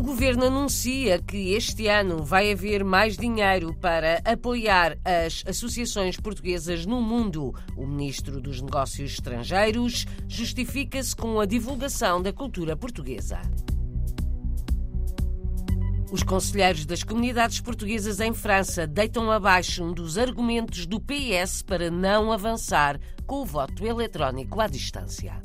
O governo anuncia que este ano vai haver mais dinheiro para apoiar as associações portuguesas no mundo. O ministro dos Negócios Estrangeiros justifica-se com a divulgação da cultura portuguesa. Os conselheiros das comunidades portuguesas em França deitam abaixo um dos argumentos do PS para não avançar com o voto eletrónico à distância.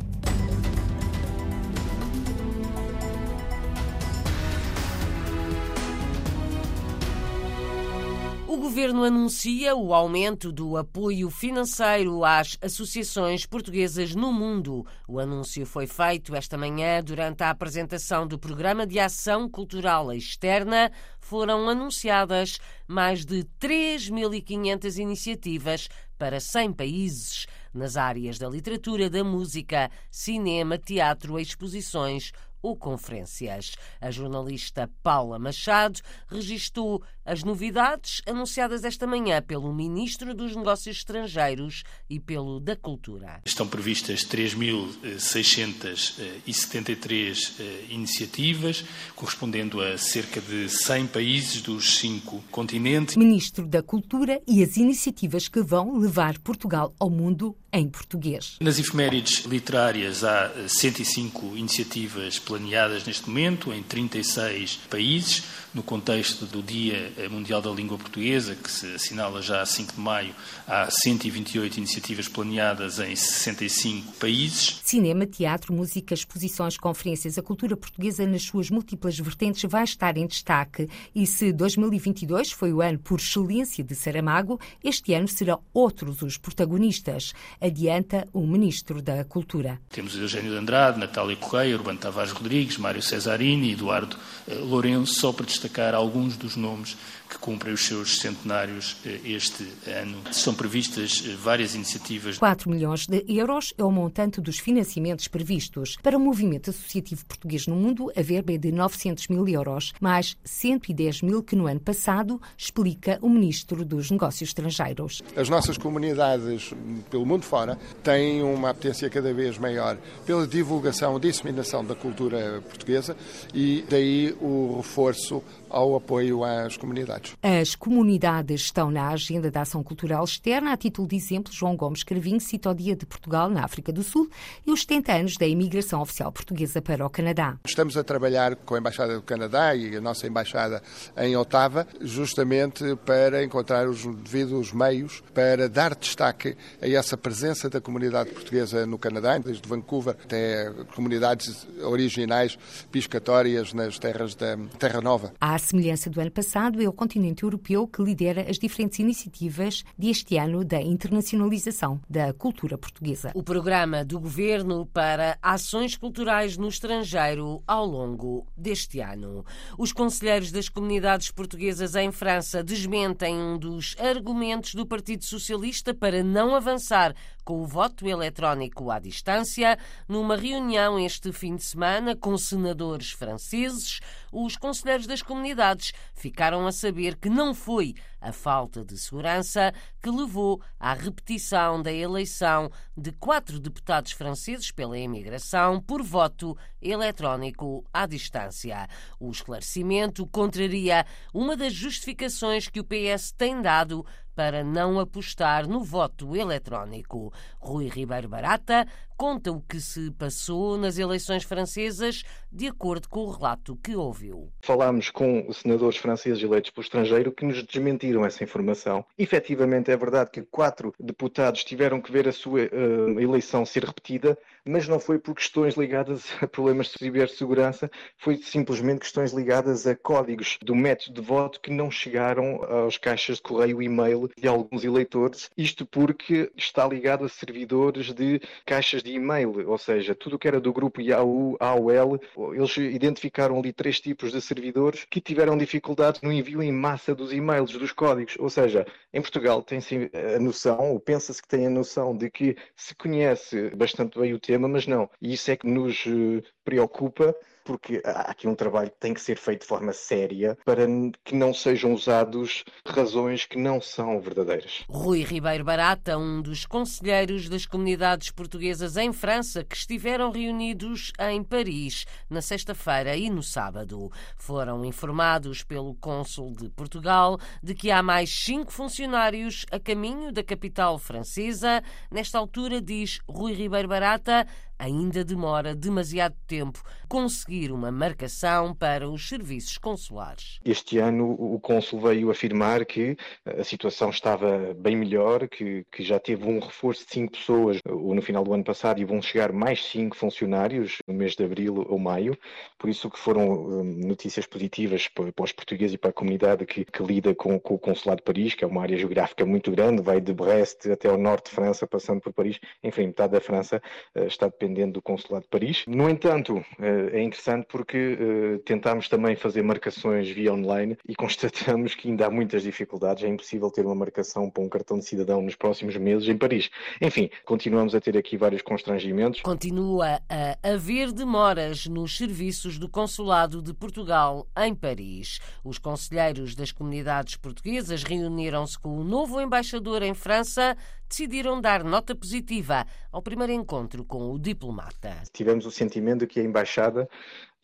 O governo anuncia o aumento do apoio financeiro às associações portuguesas no mundo. O anúncio foi feito esta manhã durante a apresentação do Programa de Ação Cultural Externa. Foram anunciadas mais de 3.500 iniciativas para 100 países nas áreas da literatura, da música, cinema, teatro, exposições ou conferências. A jornalista Paula Machado registou as novidades anunciadas esta manhã pelo Ministro dos Negócios Estrangeiros e pelo da Cultura. Estão previstas 3.673 eh, iniciativas, correspondendo a cerca de 100 países dos cinco continentes. Ministro da Cultura e as iniciativas que vão levar Portugal ao mundo em português. Nas efemérides literárias há 105 iniciativas planeadas neste momento em 36 países no contexto do Dia Mundial da Língua Portuguesa, que se assinala já a 5 de maio, há 128 iniciativas planeadas em 65 países. Cinema, teatro, música, exposições, conferências, a cultura portuguesa nas suas múltiplas vertentes vai estar em destaque. E se 2022 foi o ano por excelência de Saramago, este ano serão outros os protagonistas, adianta o Ministro da Cultura. Temos Eugênio de Andrade, Natália Correia, Urbano Tavares Rodrigues, Mário Cesarini, Eduardo eh, Lourenço, só para destacar destacar alguns dos nomes que cumprem os seus centenários eh, este ano. São previstas eh, várias iniciativas. 4 milhões de euros é o montante dos financiamentos previstos. Para o movimento associativo português no mundo, a verba é de 900 mil euros, mais 110 mil que no ano passado, explica o Ministro dos Negócios Estrangeiros. As nossas comunidades pelo mundo fora têm uma apetência cada vez maior pela divulgação e disseminação da cultura portuguesa e daí o reforço ao apoio às comunidades. As comunidades estão na agenda da ação cultural externa. A título de exemplo, João Gomes Cravinho cita o Dia de Portugal na África do Sul e os 70 anos da imigração oficial portuguesa para o Canadá. Estamos a trabalhar com a Embaixada do Canadá e a nossa Embaixada em Ottawa, justamente para encontrar os devidos meios para dar destaque a essa presença da comunidade portuguesa no Canadá, desde Vancouver até comunidades originais piscatórias nas terras da Terra Nova. À semelhança do ano passado, o continente europeu que lidera as diferentes iniciativas deste ano da internacionalização da cultura portuguesa. O programa do governo para ações culturais no estrangeiro ao longo deste ano. Os conselheiros das comunidades portuguesas em França desmentem um dos argumentos do Partido Socialista para não avançar com o voto eletrónico à distância. Numa reunião este fim de semana com senadores franceses, os conselheiros das comunidades ficaram a saber que não foi a falta de segurança que levou à repetição da eleição de quatro deputados franceses pela imigração por voto eletrónico à distância. O esclarecimento contraria uma das justificações que o PS tem dado para não apostar no voto eletrónico. Rui Ribeiro Barata conta o que se passou nas eleições francesas, de acordo com o relato que ouviu. Falámos com senadores franceses eleitos pelo estrangeiro que nos desmentiram essa informação. Efetivamente é verdade que quatro deputados tiveram que ver a sua uh, eleição ser repetida, mas não foi por questões ligadas a problemas de cibersegurança, foi simplesmente questões ligadas a códigos do método de voto que não chegaram às caixas de correio e-mail de alguns eleitores, isto porque está ligado a servidores de caixas de e-mail, ou seja, tudo o que era do grupo Yahoo, AOL, eles identificaram ali três tipos de servidores que tiveram dificuldades no envio em massa dos e-mails, dos códigos, ou seja, em Portugal tem-se a noção, ou pensa-se que tem a noção de que se conhece bastante bem o tema, mas não. E isso é que nos eh, preocupa porque há aqui um trabalho que tem que ser feito de forma séria para que não sejam usados razões que não são verdadeiras. Rui Ribeiro Barata, um dos conselheiros das comunidades portuguesas em França que estiveram reunidos em Paris na sexta-feira e no sábado. Foram informados pelo cônsul de Portugal de que há mais cinco funcionários a caminho da capital francesa. Nesta altura, diz Rui Ribeiro Barata, ainda demora demasiado tempo conseguir uma marcação para os serviços consulares. Este ano o cônsul veio afirmar que a situação estava bem melhor, que, que já teve um reforço de cinco pessoas no final do ano passado e vão chegar mais cinco funcionários no mês de abril ou maio. Por isso que foram hum, notícias positivas para, os portugueses e para a comunidade que, que lida com, com, o consulado de Paris, que é uma área geográfica muito grande, vai de Brest até ao norte de França, passando por Paris. Enfim, metade da França uh, está dependente dependendo do consulado de Paris. No entanto, eh, é interessante porque eh, tentámos também fazer marcações via online e constatamos que ainda há muitas dificuldades. É impossível ter uma marcação para um cartão de cidadão nos próximos meses em Paris. Enfim, continuamos a ter aqui vários constrangimentos. Continua a haver demoras nos serviços do Consulado de Portugal em Paris. Os conselheiros das comunidades portuguesas reuniram-se com o novo embaixador em França, decidiram dar nota positiva ao primeiro encontro com o diplomata. Tivemos o sentimento de que a embaixada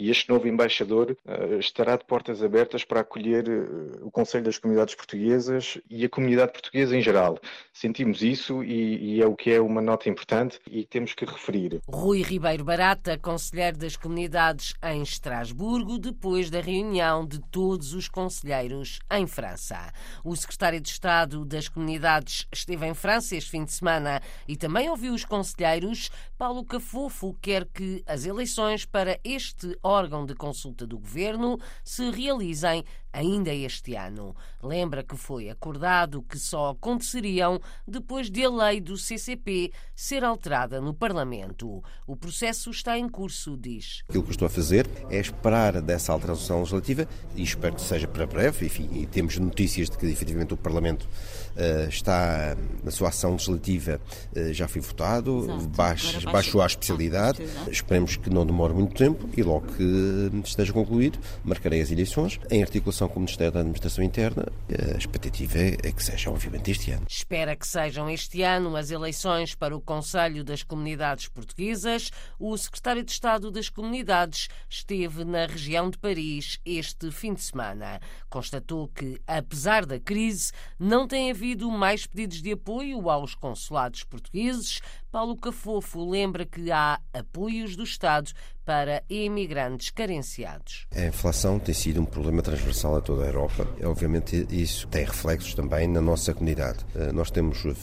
e este novo embaixador uh, estará de portas abertas para acolher uh, o Conselho das Comunidades Portuguesas e a comunidade portuguesa em geral. Sentimos isso e, e, é o que é uma nota importante e temos que referir. Rui Ribeiro Barata, conselheiro das comunidades em Estrasburgo, depois da reunião de todos os conselheiros em França. O secretário de Estado das Comunidades esteve em França este fim de semana e também ouviu os conselheiros. Paulo Cafofo quer que as eleições para este órgão de consulta do governo se realizem ainda este ano. Lembra que foi acordado que só aconteceriam depois de a lei do CCP ser alterada no Parlamento. O processo está em curso, diz. Aquilo que estou a fazer é esperar dessa alteração legislativa e espero que seja para breve. Enfim, e temos notícias de que efetivamente o Parlamento uh, está na sua ação legislativa, uh, já foi votado, baixo, baixou a especialidade. Esperemos que não demore muito tempo e logo que esteja concluído, marcarei as eleições em articulação com o Ministério da Administração Interna, a expectativa é que seja, obviamente, este ano. Espera que sejam este ano as eleições para o Conselho das Comunidades Portuguesas. O secretário de Estado das Comunidades esteve na região de Paris este fim de semana. Constatou que, apesar da crise, não tem havido mais pedidos de apoio aos consulados portugueses. Paulo Cafofo lembra que há apoios do Estado para imigrantes carenciados. A inflação tem sido um problema transversal a toda a Europa. Obviamente, isso tem reflexos também na nossa comunidade. Eh, nós temos uh,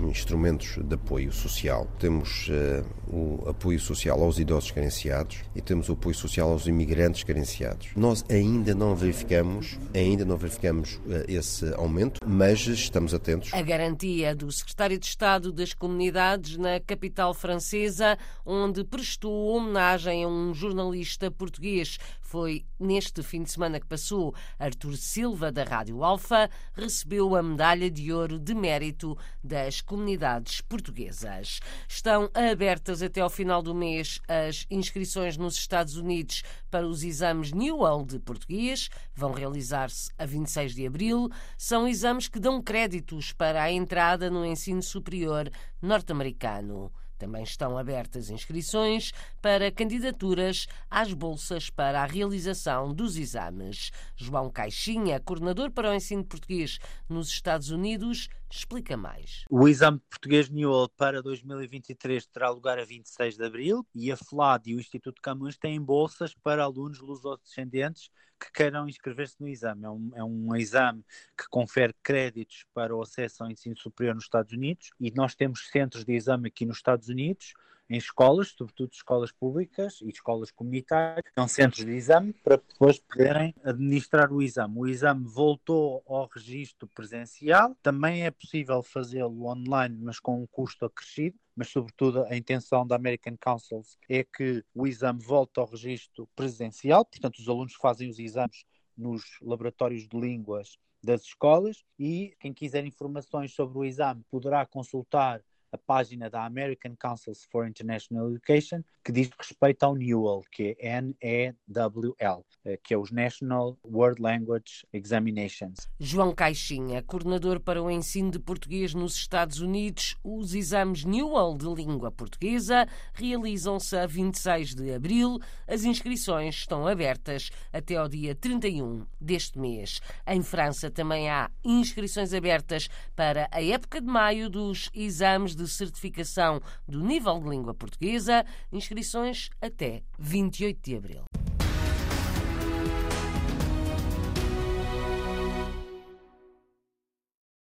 instrumentos de apoio social, temos uh, o apoio social aos idosos carenciados e temos o apoio social aos imigrantes carenciados. Nós ainda não verificamos, ainda não verificamos esse aumento, mas estamos atentos. A garantia do secretário de Estado das Comunidades na capital francesa, onde prestou homenagem um jornalista português. Foi neste fim de semana que passou. Artur Silva, da Rádio Alfa, recebeu a medalha de ouro de mérito das comunidades portuguesas. Estão abertas até ao final do mês as inscrições nos Estados Unidos para os exames Newell de português. Vão realizar-se a 26 de abril. São exames que dão créditos para a entrada no ensino superior norte-americano. Também estão abertas inscrições para candidaturas às bolsas para a realização dos exames. João Caixinha, coordenador para o ensino português nos Estados Unidos, explica mais. O exame português Newell para 2023 terá lugar a 26 de abril e a FLAD e o Instituto Camões têm bolsas para alunos lusodescendentes que queiram inscrever-se no exame. É um, é um exame que confere créditos para o acesso ao ensino superior nos Estados Unidos e nós temos centros de exame aqui nos Estados Unidos em escolas, sobretudo escolas públicas e escolas comunitárias, são centros de exame para depois poderem administrar o exame. O exame voltou ao registro presencial, também é possível fazê-lo online, mas com um custo acrescido, mas sobretudo a intenção da American Councils é que o exame volte ao registro presencial, portanto os alunos fazem os exames nos laboratórios de línguas das escolas e quem quiser informações sobre o exame poderá consultar a página da American Council for International Education, que diz respeito ao NEWL, que é N-E-W-L, eh, que é os National World Language Examinations. João Caixinha, coordenador para o ensino de português nos Estados Unidos, os exames NEWL de língua portuguesa realizam-se a 26 de abril. As inscrições estão abertas até ao dia 31 deste mês. Em França também há inscrições abertas para a época de maio dos exames de certificação do nível de língua portuguesa, inscrições até 28 de abril.